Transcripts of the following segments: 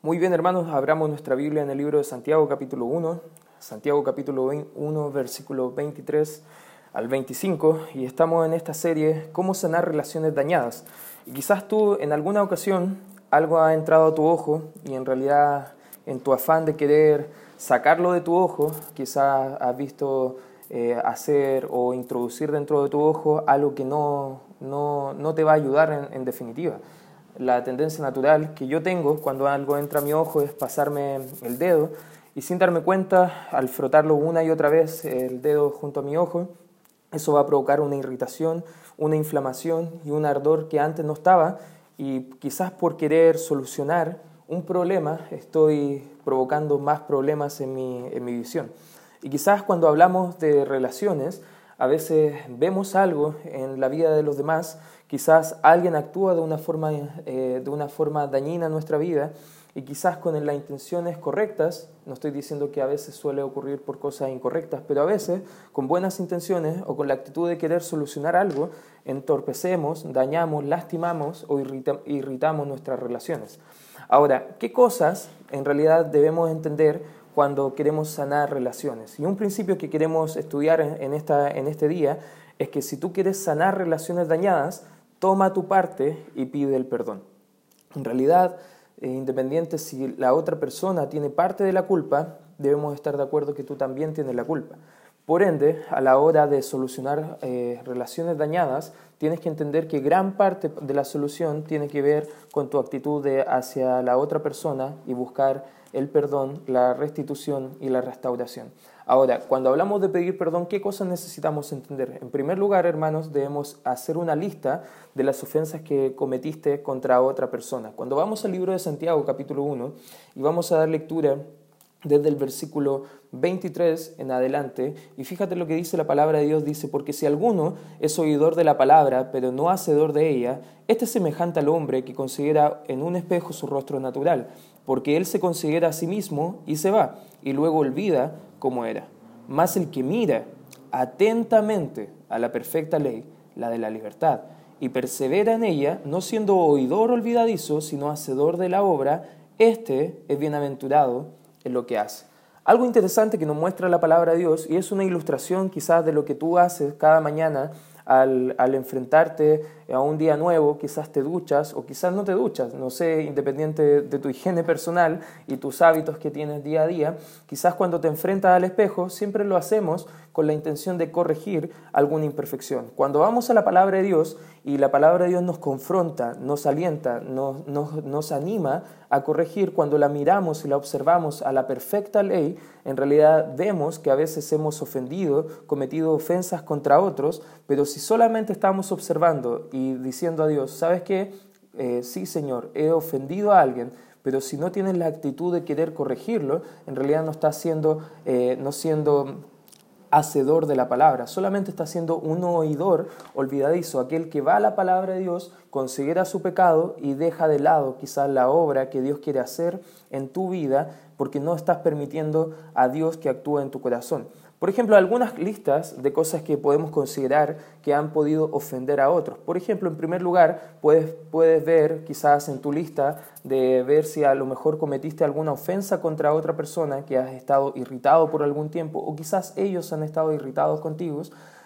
Muy bien, hermanos, abramos nuestra Biblia en el libro de Santiago capítulo 1, Santiago capítulo 1, versículo 23 al 25, y estamos en esta serie, ¿Cómo sanar relaciones dañadas? Y quizás tú en alguna ocasión algo ha entrado a tu ojo y en realidad en tu afán de querer sacarlo de tu ojo, quizás has visto eh, hacer o introducir dentro de tu ojo algo que no, no, no te va a ayudar en definitiva la tendencia natural que yo tengo cuando algo entra a mi ojo es pasarme el dedo y sin darme cuenta, al frotarlo una y otra vez el dedo junto a mi ojo, eso va a provocar una irritación, una inflamación y un ardor que antes no estaba y quizás por querer solucionar un problema estoy provocando más problemas en mi, en mi visión. Y quizás cuando hablamos de relaciones, a veces vemos algo en la vida de los demás Quizás alguien actúa de una forma, eh, de una forma dañina en nuestra vida y quizás con las intenciones correctas, no estoy diciendo que a veces suele ocurrir por cosas incorrectas, pero a veces con buenas intenciones o con la actitud de querer solucionar algo, entorpecemos, dañamos, lastimamos o irritamos nuestras relaciones. Ahora, ¿qué cosas en realidad debemos entender cuando queremos sanar relaciones? Y un principio que queremos estudiar en, esta, en este día es que si tú quieres sanar relaciones dañadas, toma tu parte y pide el perdón. En realidad, independiente si la otra persona tiene parte de la culpa, debemos estar de acuerdo que tú también tienes la culpa. Por ende, a la hora de solucionar eh, relaciones dañadas, tienes que entender que gran parte de la solución tiene que ver con tu actitud hacia la otra persona y buscar el perdón, la restitución y la restauración. Ahora, cuando hablamos de pedir perdón, ¿qué cosas necesitamos entender? En primer lugar, hermanos, debemos hacer una lista de las ofensas que cometiste contra otra persona. Cuando vamos al libro de Santiago, capítulo 1, y vamos a dar lectura desde el versículo 23 en adelante, y fíjate lo que dice la palabra de Dios, dice, porque si alguno es oidor de la palabra, pero no hacedor de ella, este es semejante al hombre que considera en un espejo su rostro natural, porque él se considera a sí mismo y se va, y luego olvida como era. Mas el que mira atentamente a la perfecta ley, la de la libertad, y persevera en ella, no siendo oidor olvidadizo, sino hacedor de la obra, éste es bienaventurado en lo que hace. Algo interesante que nos muestra la palabra de Dios, y es una ilustración quizás de lo que tú haces cada mañana al, enfrentarte a un día nuevo, quizás te duchas o quizás no te duchas, no sé, independiente de tu higiene personal y tus hábitos que tienes día a día, quizás cuando te enfrentas al espejo siempre lo hacemos con la intención de corregir alguna imperfección. Cuando vamos a la palabra de Dios y la palabra de Dios nos confronta, nos alienta, nos, nos anima a corregir, cuando la miramos y la observamos a la perfecta ley, en realidad vemos que a veces hemos ofendido, cometido ofensas contra otros, pero si solamente estamos observando y diciendo a Dios, ¿sabes qué? Eh, sí, Señor, he ofendido a alguien, pero si no tienes la actitud de querer corregirlo, en realidad no está siendo, eh, no siendo hacedor de la palabra, solamente está siendo un oidor olvidadizo, aquel que va a la palabra de Dios, considera su pecado y deja de lado quizás la obra que Dios quiere hacer en tu vida porque no estás permitiendo a Dios que actúe en tu corazón. Por ejemplo, algunas listas de cosas que podemos considerar que han podido ofender a otros. Por ejemplo, en primer lugar, puedes, puedes ver quizás en tu lista de ver si a lo mejor cometiste alguna ofensa contra otra persona que has estado irritado por algún tiempo o quizás ellos han estado irritados contigo.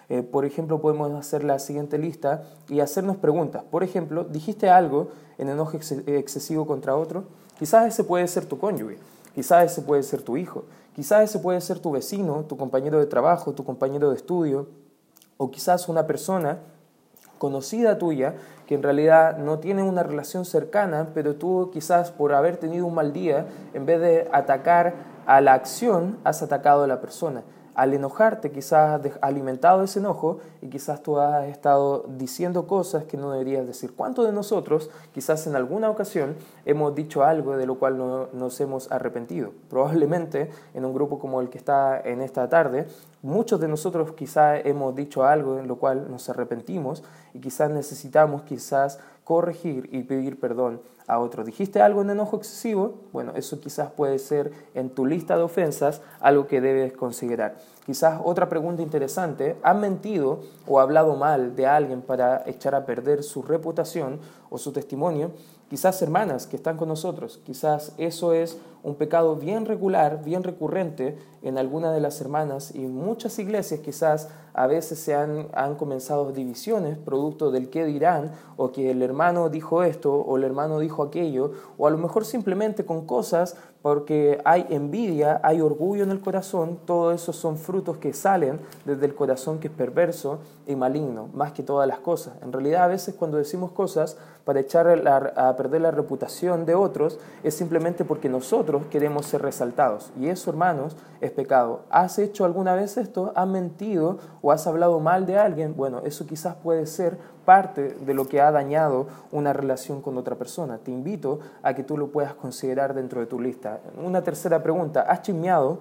Eh, por ejemplo, podemos hacer la siguiente lista y hacernos preguntas. Por ejemplo, dijiste algo en enojo excesivo contra otro. Quizás ese puede ser tu cónyuge. Quizás ese puede ser tu hijo, quizás ese puede ser tu vecino, tu compañero de trabajo, tu compañero de estudio, o quizás una persona conocida tuya que en realidad no tiene una relación cercana, pero tú quizás por haber tenido un mal día, en vez de atacar a la acción, has atacado a la persona al enojarte quizás has alimentado ese enojo y quizás tú has estado diciendo cosas que no deberías decir. ¿Cuántos de nosotros quizás en alguna ocasión hemos dicho algo de lo cual no, nos hemos arrepentido? Probablemente en un grupo como el que está en esta tarde, muchos de nosotros quizás hemos dicho algo en lo cual nos arrepentimos y quizás necesitamos quizás corregir y pedir perdón a otro. ¿Dijiste algo en enojo excesivo? Bueno, eso quizás puede ser en tu lista de ofensas algo que debes considerar. Quizás otra pregunta interesante, ¿has mentido o hablado mal de alguien para echar a perder su reputación o su testimonio? Quizás hermanas que están con nosotros, quizás eso es un pecado bien regular, bien recurrente en alguna de las hermanas y muchas iglesias quizás a veces se han, han comenzado divisiones producto del qué dirán o que el hermano dijo esto o el hermano dijo aquello o a lo mejor simplemente con cosas porque hay envidia, hay orgullo en el corazón, todo eso son frutos que salen desde el corazón que es perverso y maligno, más que todas las cosas. En realidad a veces cuando decimos cosas para echar a perder la reputación de otros es simplemente porque nosotros queremos ser resaltados. Y eso, hermanos, es pecado. ¿Has hecho alguna vez esto? ¿Has mentido o has hablado mal de alguien? Bueno, eso quizás puede ser parte de lo que ha dañado una relación con otra persona. Te invito a que tú lo puedas considerar dentro de tu lista. Una tercera pregunta, ¿has chismeado?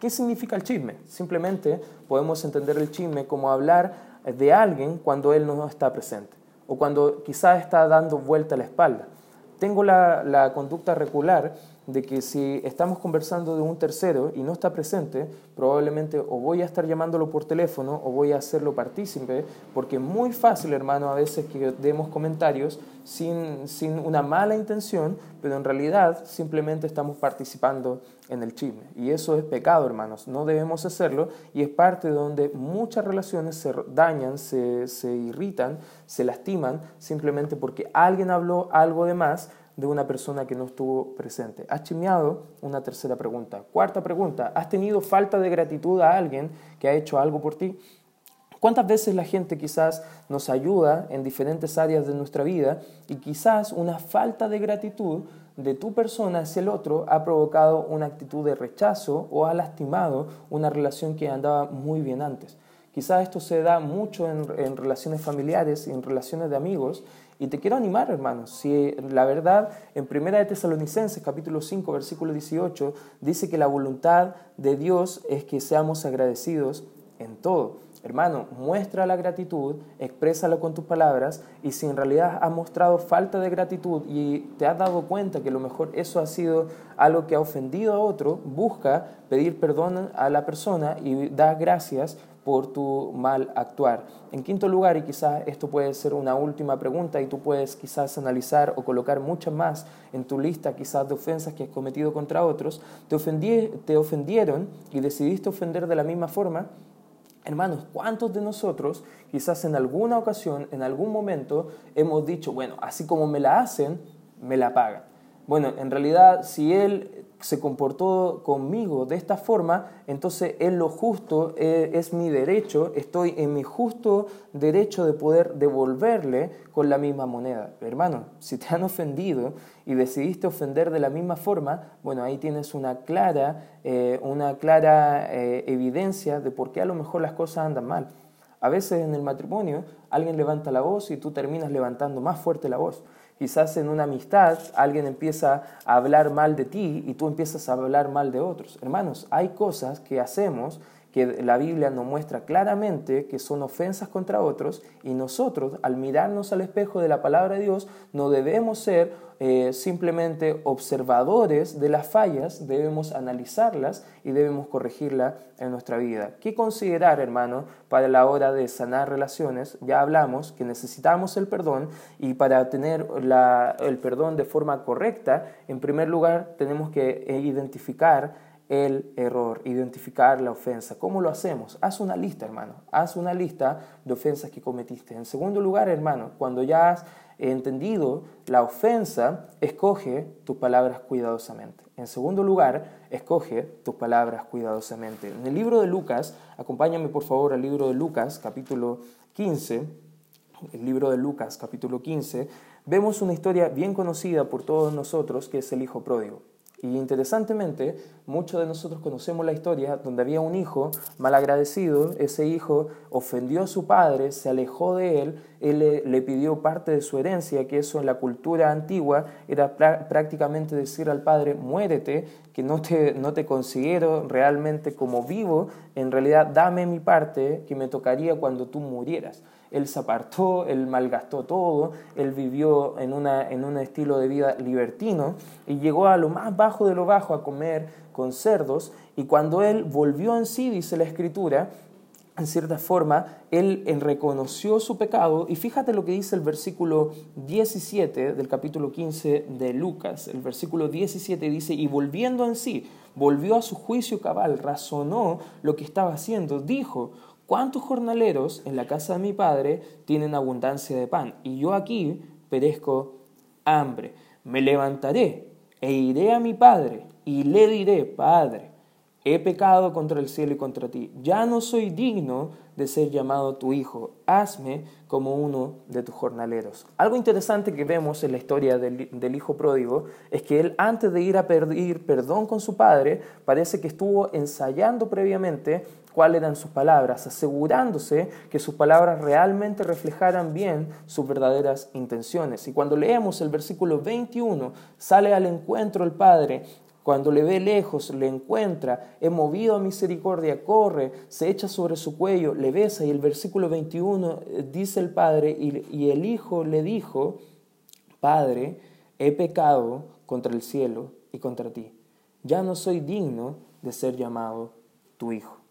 ¿Qué significa el chisme? Simplemente podemos entender el chisme como hablar de alguien cuando él no está presente o cuando quizás está dando vuelta a la espalda. Tengo la, la conducta regular de que si estamos conversando de un tercero y no está presente, probablemente o voy a estar llamándolo por teléfono o voy a hacerlo partícipe, porque es muy fácil, hermano, a veces que demos comentarios sin, sin una mala intención, pero en realidad simplemente estamos participando en el chisme. Y eso es pecado, hermanos, no debemos hacerlo y es parte de donde muchas relaciones se dañan, se, se irritan, se lastiman, simplemente porque alguien habló algo de más de una persona que no estuvo presente. ¿Has chismeado? Una tercera pregunta. Cuarta pregunta, ¿has tenido falta de gratitud a alguien que ha hecho algo por ti? ¿Cuántas veces la gente quizás nos ayuda en diferentes áreas de nuestra vida y quizás una falta de gratitud de tu persona hacia el otro ha provocado una actitud de rechazo o ha lastimado una relación que andaba muy bien antes? Quizás esto se da mucho en relaciones familiares y en relaciones de amigos y te quiero animar, hermanos, si la verdad en Primera de Tesalonicenses capítulo 5 versículo 18 dice que la voluntad de Dios es que seamos agradecidos en todo. Hermano, muestra la gratitud, exprésalo con tus palabras y si en realidad has mostrado falta de gratitud y te has dado cuenta que a lo mejor eso ha sido algo que ha ofendido a otro, busca pedir perdón a la persona y da gracias por tu mal actuar. En quinto lugar, y quizás esto puede ser una última pregunta y tú puedes quizás analizar o colocar muchas más en tu lista quizás de ofensas que has cometido contra otros, te, te ofendieron y decidiste ofender de la misma forma, Hermanos, ¿cuántos de nosotros quizás en alguna ocasión, en algún momento, hemos dicho, bueno, así como me la hacen, me la pagan? Bueno, en realidad, si él se comportó conmigo de esta forma, entonces es lo justo, eh, es, mi derecho, estoy en mi justo derecho de poder devolverle con la misma moneda. Hermano, si te han ofendido y decidiste ofender de la misma forma, bueno, ahí tienes una clara, eh, una clara eh, evidencia de por qué a lo mejor las cosas andan mal. A veces en el matrimonio alguien levanta la voz y tú terminas levantando más fuerte la voz. Quizás en una amistad alguien empieza a hablar mal de ti y tú empiezas a hablar mal de otros. Hermanos, hay cosas que hacemos que la Biblia nos muestra claramente que son ofensas contra otros y nosotros al mirarnos al espejo de la palabra de Dios no debemos ser eh, simplemente observadores de las fallas, debemos analizarlas y debemos corregirlas en nuestra vida. ¿Qué considerar, hermano, para la hora de sanar relaciones? Ya hablamos que necesitamos el perdón y para tener el perdón de forma correcta, en primer lugar tenemos que identificar el error, identificar la ofensa. ¿Cómo lo hacemos? Haz una lista, hermano. Haz una lista de ofensas que cometiste. En segundo lugar, hermano, cuando ya has entendido la ofensa, escoge tus palabras cuidadosamente. En segundo lugar, escoge tus palabras cuidadosamente. En el libro de Lucas, acompáñame por favor al libro de Lucas, capítulo 15, el libro de Lucas, capítulo 15, vemos una historia bien conocida por todos nosotros, que es el Hijo Pródigo. Y interesantemente, muchos de nosotros conocemos la historia donde había un hijo malagradecido, ese hijo ofendió a su padre, se alejó de él, él le, pidió parte de su herencia, que eso en la cultura antigua era prácticamente decir al padre, muérete, que no te, no te considero realmente como vivo, en realidad dame mi parte que me tocaría cuando tú murieras él se apartó, él malgastó todo, él vivió en, una, en un estilo de vida libertino y llegó a lo más bajo de lo bajo a comer con cerdos y cuando él volvió en sí, dice la escritura, en cierta forma, él reconoció su pecado y fíjate lo que dice el versículo 17 del capítulo 15 de Lucas. El versículo 17 dice, y volviendo en sí, volvió a su juicio cabal, razonó lo que estaba haciendo, dijo, ¿cuántos jornaleros en la casa de mi padre tienen abundancia de pan? Y yo aquí perezco hambre. Me levantaré e iré a mi padre y le diré, Padre, he pecado contra el cielo y contra ti, ya no soy digno de ser llamado tu hijo, hazme como uno de tus jornaleros. Algo interesante que vemos en la historia del, hijo pródigo es que él antes de ir a pedir perdón con su padre, parece que estuvo ensayando previamente cuáles eran sus palabras, asegurándose que sus palabras realmente reflejaran bien sus verdaderas intenciones. Y cuando leemos el versículo 21, sale al encuentro el Padre cuando le ve lejos, le encuentra, he movido a misericordia, corre, se echa sobre su cuello, le besa. Y el versículo 21 eh, dice el Padre, y el Hijo le dijo, Padre, he pecado contra el cielo y contra ti. Ya no soy digno de ser llamado tu Hijo.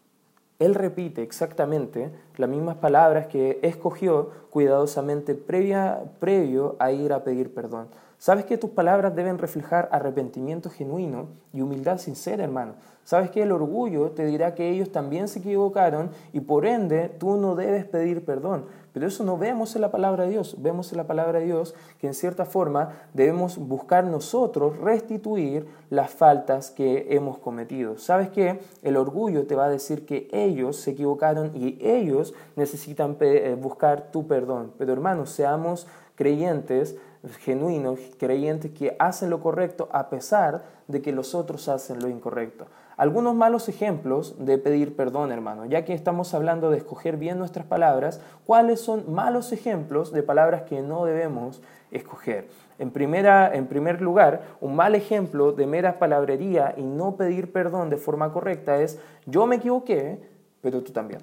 Él repite exactamente las mismas palabras que escogió cuidadosamente previa, previo a ir a pedir perdón. Sabes que tus palabras deben reflejar arrepentimiento genuino y humildad sincera, hermano. Sabes que el orgullo te dirá que ellos también se equivocaron y por ende tú no debes pedir perdón. Pero eso no vemos en la palabra de Dios. Vemos en la palabra de Dios que en cierta forma debemos buscar nosotros restituir las faltas que hemos cometido. ¿Sabes que El orgullo te va a decir que ellos se equivocaron y ellos necesitan eh, buscar tu perdón. Pero hermanos, seamos creyentes genuinos, creyentes que hacen lo correcto a pesar de que los otros hacen lo incorrecto. Algunos malos ejemplos de pedir perdón, hermano, ya que estamos hablando de escoger bien nuestras palabras, ¿cuáles son malos ejemplos de palabras que no debemos escoger? En, primera, en primer lugar, un mal ejemplo de mera palabrería y no pedir perdón de forma correcta es yo me equivoqué, pero tú también.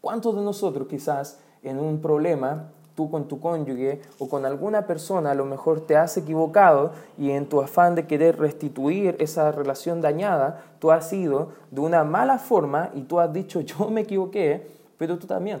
¿Cuántos de nosotros quizás en un problema tú con tu cónyuge o con alguna persona a lo mejor te has equivocado y en tu afán de querer restituir esa relación dañada, tú has ido de una mala forma y tú has dicho yo me equivoqué, pero tú también.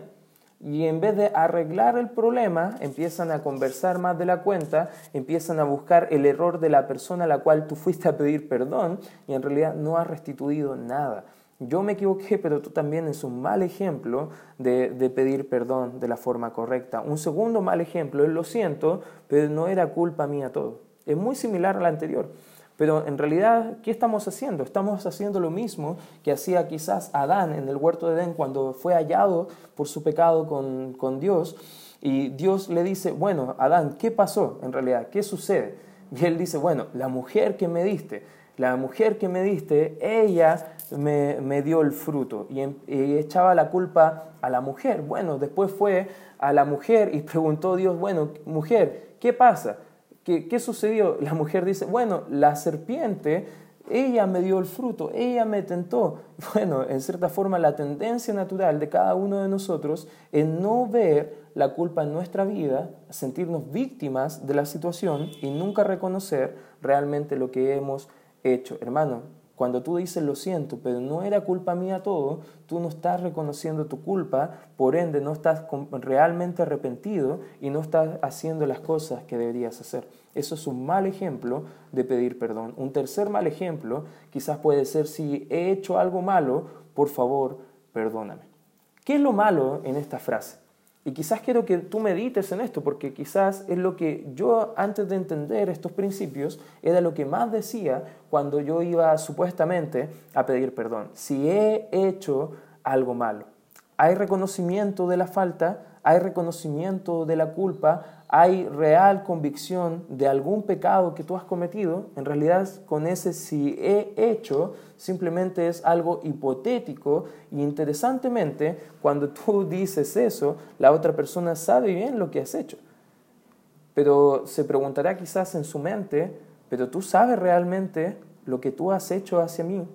Y en vez de arreglar el problema, empiezan a conversar más de la cuenta, empiezan a buscar el error de la persona a la cual tú fuiste a pedir perdón y en realidad no has restituido nada yo me equivoqué, pero tú también es un mal ejemplo de, pedir perdón de la forma correcta. Un segundo mal ejemplo es lo siento, pero no era culpa mía todo. Es muy similar al anterior. Pero en realidad, ¿qué estamos haciendo? Estamos haciendo lo mismo que hacía quizás Adán en el huerto de Edén cuando fue hallado por su pecado con, con Dios. Y Dios le dice, bueno, Adán, ¿qué pasó en realidad? ¿Qué sucede? Y él dice, bueno, la mujer que me diste, la mujer que me diste, ella me, dio el fruto em, y, echaba la culpa a la mujer. Bueno, después fue a la mujer y preguntó Dios, bueno, mujer, ¿qué pasa? ¿Qué, ¿Qué sucedió? La mujer dice, bueno, la serpiente, ella me dio el fruto, ella me tentó. Bueno, en cierta forma la tendencia natural de cada uno de nosotros es no ver la culpa en nuestra vida, sentirnos víctimas de la situación y nunca reconocer realmente lo que hemos hecho. Hermano, cuando tú dices lo siento, pero no era culpa mía todo, tú no estás reconociendo tu culpa, por ende no estás realmente arrepentido y no estás haciendo las cosas que deberías hacer. Eso es un mal ejemplo de pedir perdón. Un tercer mal ejemplo quizás puede ser si he hecho algo malo, por favor, perdóname. ¿Qué es lo malo en esta frase? Y quizás quiero que tú medites en esto, porque quizás es lo que yo antes de entender estos principios, era lo que más decía cuando yo iba supuestamente a pedir perdón. Si he hecho algo malo, hay reconocimiento de la falta, hay reconocimiento de la culpa, hay real convicción de algún pecado que tú has cometido, en realidad con ese si he hecho simplemente es algo hipotético y interesantemente cuando tú dices eso, la otra persona sabe bien lo que has hecho. Pero se preguntará quizás en su mente, pero tú sabes realmente lo que tú has hecho hacia mí.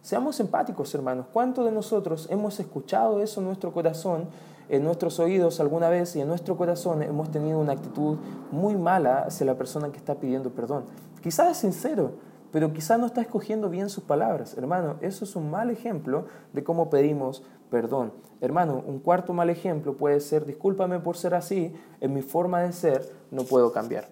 Seamos empáticos, hermanos. ¿Cuántos de nosotros hemos escuchado eso en nuestro corazón en nuestros oídos alguna vez y en nuestro corazón hemos tenido una actitud muy mala hacia la persona que está pidiendo perdón. Quizás es sincero, pero quizás no está escogiendo bien sus palabras. Hermano, eso es un mal ejemplo de cómo pedimos perdón. Hermano, un cuarto mal ejemplo puede ser, discúlpame por ser así, en mi forma de ser no puedo cambiar.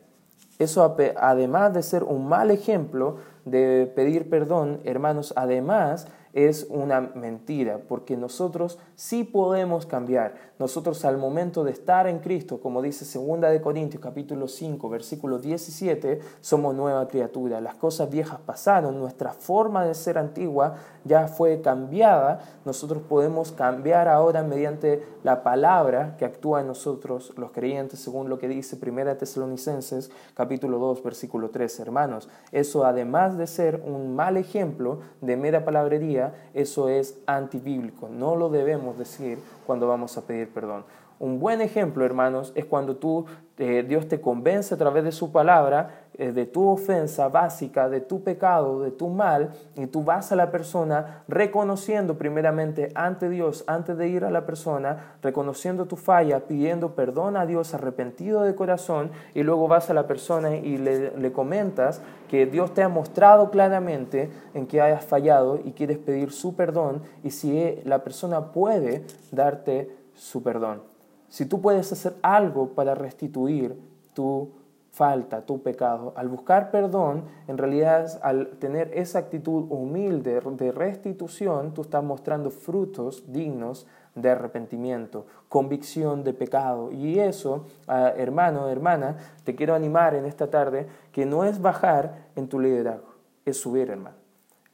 Eso además de ser un mal ejemplo de pedir perdón, hermanos, además es una mentira, porque nosotros sí podemos cambiar. Nosotros al momento de estar en Cristo, como dice 2 de Corintios capítulo 5, versículo 17, somos nueva criatura. Las cosas viejas pasaron, nuestra forma de ser antigua ya fue cambiada. Nosotros podemos cambiar ahora mediante la palabra que actúa en nosotros los creyentes, según lo que dice 1 Tesalonicenses capítulo 2, versículo 3. Hermanos, eso además de ser un mal ejemplo de mera palabrería, eso es antibíblico. No lo debemos decir cuando vamos a pedir perdón. Un buen ejemplo, hermanos, es cuando tú, eh, Dios te convence a través de su palabra de tu ofensa básica, de tu pecado, de tu mal, y tú vas a la persona reconociendo primeramente ante Dios, antes de ir a la persona, reconociendo tu falla, pidiendo perdón a Dios, arrepentido de corazón, y luego vas a la persona y le, le comentas que Dios te ha mostrado claramente en que hayas fallado y quieres pedir su perdón, y si la persona puede darte su perdón. Si tú puedes hacer algo para restituir tu falta, tu pecado, al buscar perdón, en realidad al tener esa actitud humilde de restitución, tú estás mostrando frutos dignos de arrepentimiento, convicción de pecado. Y eso, ah, hermano, hermana, te quiero animar en esta tarde, que no es bajar en tu liderazgo, es subir, hermano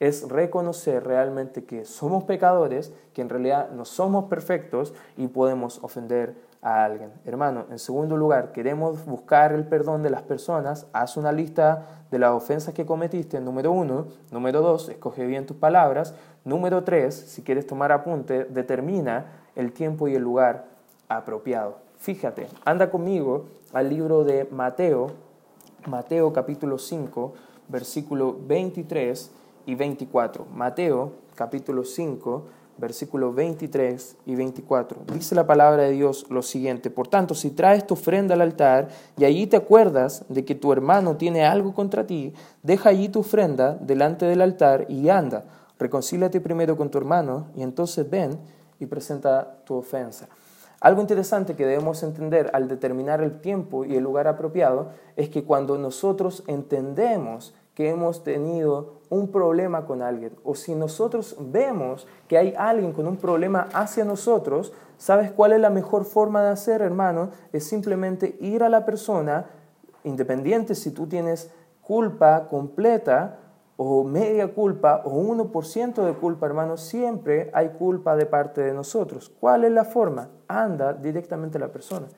es reconocer realmente que somos pecadores, que en realidad no somos perfectos y podemos ofender a alguien. Hermano, en segundo lugar, queremos buscar el perdón de las personas, haz una lista de las ofensas que cometiste, número uno. Número dos, escoge bien tus palabras. Número tres, si quieres tomar apunte, determina el tiempo y el lugar apropiado. Fíjate, anda conmigo al libro de Mateo, Mateo capítulo 5, versículo 23 y 24. Mateo capítulo 5, versículos 23 y 24. Dice la palabra de Dios lo siguiente, por tanto, si traes tu ofrenda al altar y allí te acuerdas de que tu hermano tiene algo contra ti, deja allí tu ofrenda delante del altar y anda, reconcílate primero con tu hermano y entonces ven y presenta tu ofensa. Algo interesante que debemos entender al determinar el tiempo y el lugar apropiado es que cuando nosotros entendemos que hemos tenido un problema con alguien o si nosotros vemos que hay alguien con un problema hacia nosotros, ¿sabes cuál es la mejor forma de hacer, hermano? Es simplemente ir a la persona, independiente si tú tienes culpa completa o media culpa o 1% de culpa, hermano, siempre hay culpa de parte de nosotros. ¿Cuál es la forma? Anda directamente a la persona.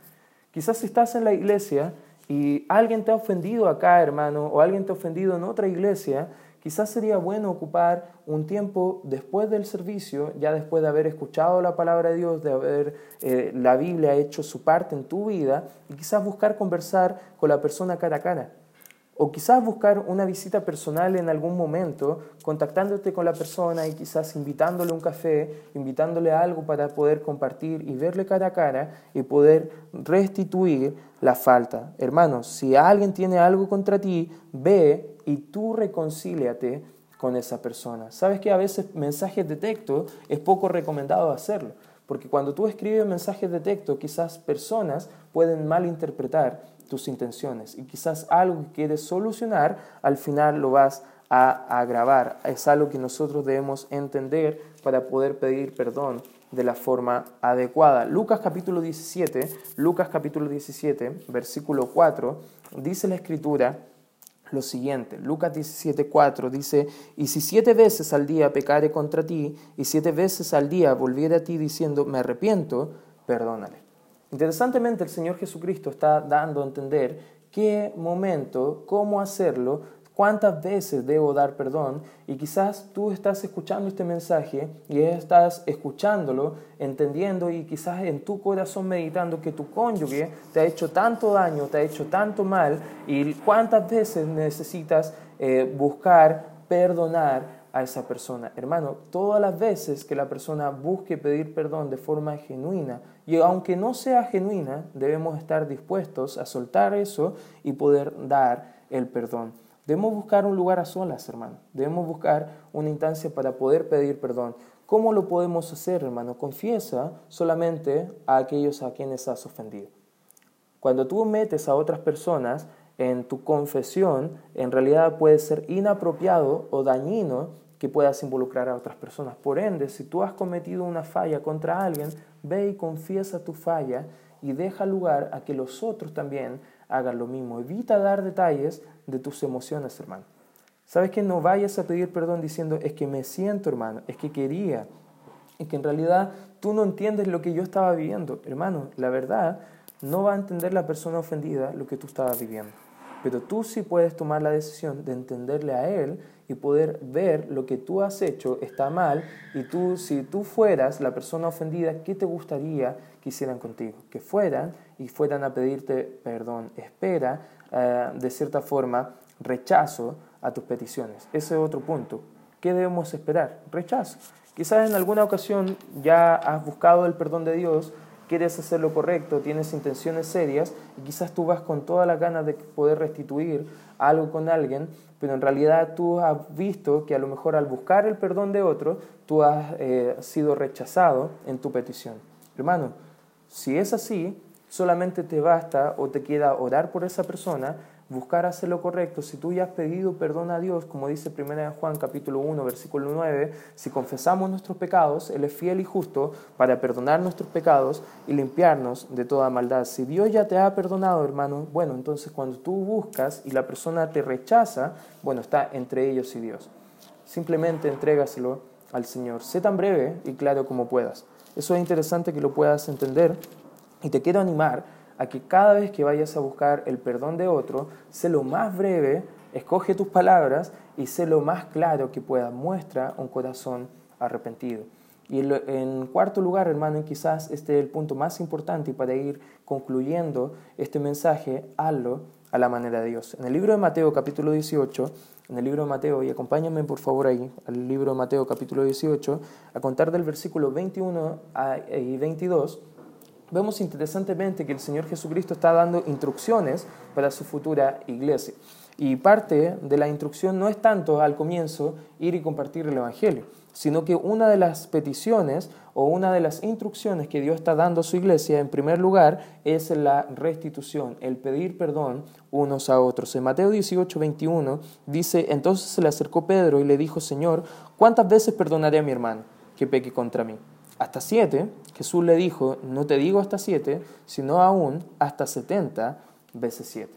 Quizás estás en la iglesia y alguien te ha ofendido acá, hermano, o alguien te ha ofendido en otra iglesia, quizás sería bueno ocupar un tiempo después del servicio, ya después de haber escuchado la palabra de Dios, de haber eh, la Biblia hecho su parte en tu vida, y quizás buscar conversar con la persona cara a cara. O quizás buscar una visita personal en algún momento, contactándote con la persona y quizás invitándole un café, invitándole a algo para poder compartir y verle cara a cara y poder restituir la falta. Hermanos, si alguien tiene algo contra ti, ve y tú reconcíliate con esa persona. Sabes que a veces mensajes de texto es poco recomendado hacerlo, porque cuando tú escribes mensajes de texto, quizás personas pueden malinterpretar tus intenciones y quizás algo que quieres solucionar, al final lo vas a agravar. Es algo que nosotros debemos entender para poder pedir perdón de la forma adecuada. Lucas capítulo 17, Lucas capítulo 17, versículo 4, dice la escritura lo siguiente. Lucas 17, 4 dice, y si siete veces al día pecare contra ti, y siete veces al día volviere a ti diciendo, me arrepiento, perdónale. Interesantemente, el Señor Jesucristo está dando a entender qué momento, cómo hacerlo, cuántas veces debo dar perdón. Y quizás tú estás escuchando este mensaje y estás escuchándolo, entendiendo y quizás en tu corazón meditando que tu cónyuge te ha hecho tanto daño, te ha hecho tanto mal y cuántas veces necesitas eh, buscar perdonar a esa persona. Hermano, todas las veces que la persona busque pedir perdón de forma genuina, y aunque no sea genuina, debemos estar dispuestos a soltar eso y poder dar el perdón. Debemos buscar un lugar a solas, hermano. Debemos buscar una instancia para poder pedir perdón. ¿Cómo lo podemos hacer, hermano? Confiesa solamente a aquellos a quienes has ofendido. Cuando tú metes a otras personas en tu confesión, en realidad puede ser inapropiado o dañino que puedas involucrar a otras personas. Por ende, si tú has cometido una falla contra alguien, ve y confiesa tu falla y deja lugar a que los otros también hagan lo mismo. Evita dar detalles de tus emociones, hermano. Sabes que no vayas a pedir perdón diciendo, es que me siento, hermano, es que quería, es que en realidad tú no entiendes lo que yo estaba viviendo. Hermano, la verdad, no va a entender la persona ofendida lo que tú estabas viviendo. Pero tú sí puedes tomar la decisión de entenderle a él y poder ver lo que tú has hecho está mal y tú, si tú fueras la persona ofendida, ¿qué te gustaría que hicieran contigo? Que fueran y fueran a pedirte perdón. Espera, eh, de cierta forma, rechazo a tus peticiones. Ese es otro punto. ¿Qué debemos esperar? Rechazo. Quizás en alguna ocasión ya has buscado el perdón de Dios, quieres hacer lo correcto, tienes intenciones serias y quizás tú vas con todas las ganas de poder restituir algo con alguien, pero en realidad tú has visto que a lo mejor al buscar el perdón de otro, tú has eh, sido rechazado en tu petición. Hermano, si es así, solamente te basta o te queda orar por esa persona buscar hacer lo correcto, si tú ya has pedido perdón a Dios, como dice 1 Juan capítulo 1, versículo 9, si confesamos nuestros pecados, Él es fiel y justo para perdonar nuestros pecados y limpiarnos de toda maldad. Si Dios ya te ha perdonado, hermano, bueno, entonces cuando tú buscas y la persona te rechaza, bueno, está entre ellos y Dios. Simplemente entrégaselo al Señor. Sé tan breve y claro como puedas. Eso es interesante que lo puedas entender y te quiero animar a que cada vez que vayas a buscar el perdón de otro, sé lo más breve, escoge tus palabras y sé lo más claro que pueda. Muestra un corazón arrepentido. Y en cuarto lugar, hermano, quizás este es el punto más importante y para ir concluyendo este mensaje, hazlo a la manera de Dios. En el libro de Mateo capítulo 18, en el libro de Mateo, y acompáñame por favor ahí, al libro de Mateo capítulo 18, a contar del versículo 21 y 22, vemos interesantemente que el Señor Jesucristo está dando instrucciones para su futura iglesia. Y parte de la instrucción no es tanto al comienzo ir y compartir el Evangelio, sino que una de las peticiones o una de las instrucciones que Dios está dando a su iglesia, en primer lugar, es la restitución, el pedir perdón unos a otros. En Mateo 18, 21 dice, entonces se le acercó Pedro y le dijo, Señor, ¿cuántas veces perdonaré a mi hermano que peque contra mí? Hasta siete, Jesús le dijo, no te digo hasta siete, sino aún hasta setenta veces siete.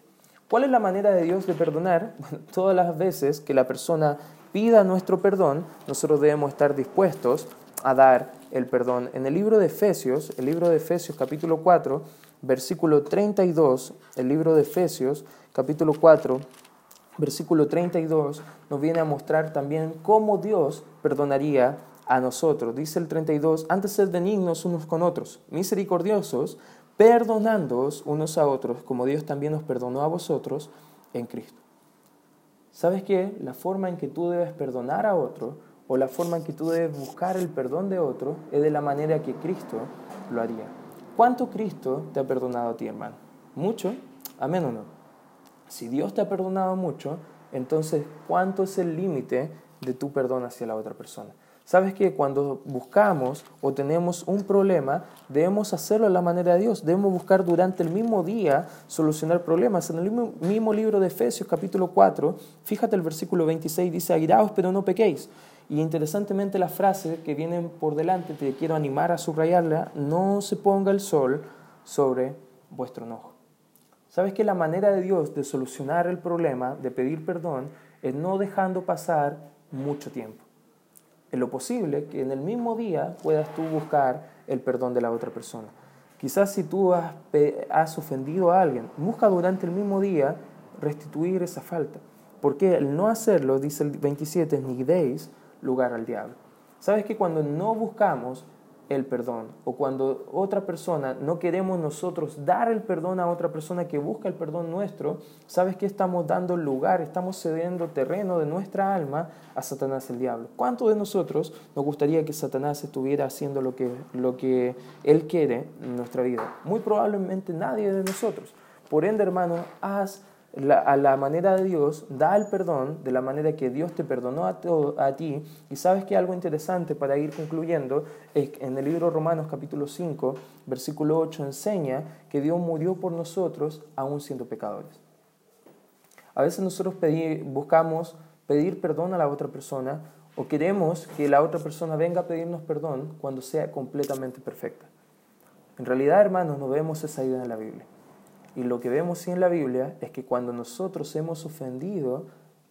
¿Cuál es la manera de Dios de perdonar? todas las veces que la persona pida nuestro perdón, nosotros debemos estar dispuestos a dar el perdón. En el libro de Efesios, el libro de Efesios capítulo 4, versículo 32, el libro de Efesios capítulo 4, versículo 32, nos viene a mostrar también cómo Dios perdonaría a nosotros. Dice el 32, antes sed benignos unos con otros, misericordiosos, perdonándoos unos a otros, como Dios también nos perdonó a vosotros en Cristo. ¿Sabes qué? La forma en que tú debes perdonar a otro o la forma en que tú debes buscar el perdón de otro es de la manera que Cristo lo haría. ¿Cuánto Cristo te ha perdonado a ti, hermano? ¿Mucho? Amén o no. Si Dios te ha perdonado mucho, entonces, ¿cuánto es el límite de tu perdón hacia la otra persona? Sabes que cuando buscamos o tenemos un problema, debemos hacerlo a la manera de Dios. Debemos buscar durante el mismo día solucionar problemas. En el mismo, libro de Efesios, capítulo 4, fíjate el versículo 26, dice, airaos pero no pequéis. Y interesantemente la frase que viene por delante, te quiero animar a subrayarla, no se ponga el sol sobre vuestro enojo. ¿Sabes que la manera de Dios de solucionar el problema, de pedir perdón, es no dejando pasar mucho tiempo? En lo posible que en el mismo día puedas tú buscar el perdón de la otra persona. Quizás si tú has, has ofendido a alguien, busca durante el mismo día restituir esa falta. Porque el no hacerlo, dice el 27, ni deis lugar al diablo. ¿Sabes que cuando no buscamos el perdón o cuando otra persona no queremos nosotros dar el perdón a otra persona que busca el perdón nuestro, sabes que estamos dando lugar, estamos cediendo terreno de nuestra alma a Satanás el diablo. ¿Cuánto de nosotros nos gustaría que Satanás estuviera haciendo lo que, lo que él quiere en nuestra vida? Muy probablemente nadie de nosotros. Por ende, hermano, haz a la manera de Dios, da el perdón de la manera que Dios te perdonó a, ti. Y sabes que algo interesante para ir concluyendo es que en el libro Romanos capítulo 5, versículo 8 enseña que Dios murió por nosotros aún siendo pecadores. A veces nosotros buscamos pedir perdón a la otra persona o queremos que la otra persona venga a pedirnos perdón cuando sea completamente perfecta. En realidad, hermanos, no vemos esa idea en la Biblia. Y lo que vemos en la Biblia es que cuando nosotros hemos ofendido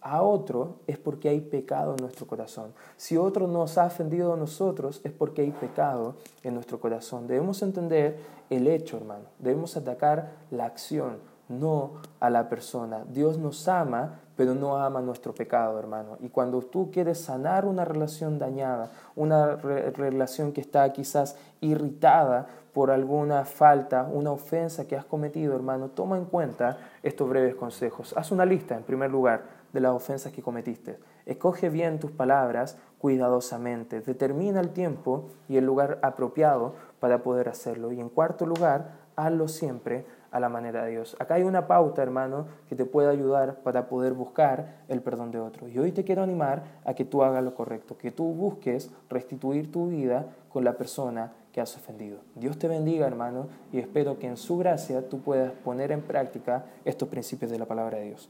a otro es porque hay pecado en nuestro corazón. Si otro nos ha ofendido a nosotros es porque hay pecado en nuestro corazón. Debemos entender el hecho, hermano. Debemos atacar la acción, no a la persona. Dios nos ama, pero no ama nuestro pecado, hermano. Y cuando tú quieres sanar una relación dañada, una relación que está quizás irritada por alguna falta, una ofensa que has cometido, hermano, toma en cuenta estos breves consejos. Haz una lista, en primer lugar, de las ofensas que cometiste. Escoge bien tus palabras cuidadosamente. Determina el tiempo y el lugar apropiado para poder hacerlo. Y en cuarto lugar, hazlo siempre a la manera de Dios. Acá hay una pauta, hermano, que te puede ayudar para poder buscar el perdón de otro. Y hoy te quiero animar a que tú hagas lo correcto, que tú busques restituir tu vida con la persona que has ofendido. Dios te bendiga, hermano, y espero que en su gracia tú puedas poner en práctica estos principios de la palabra de Dios.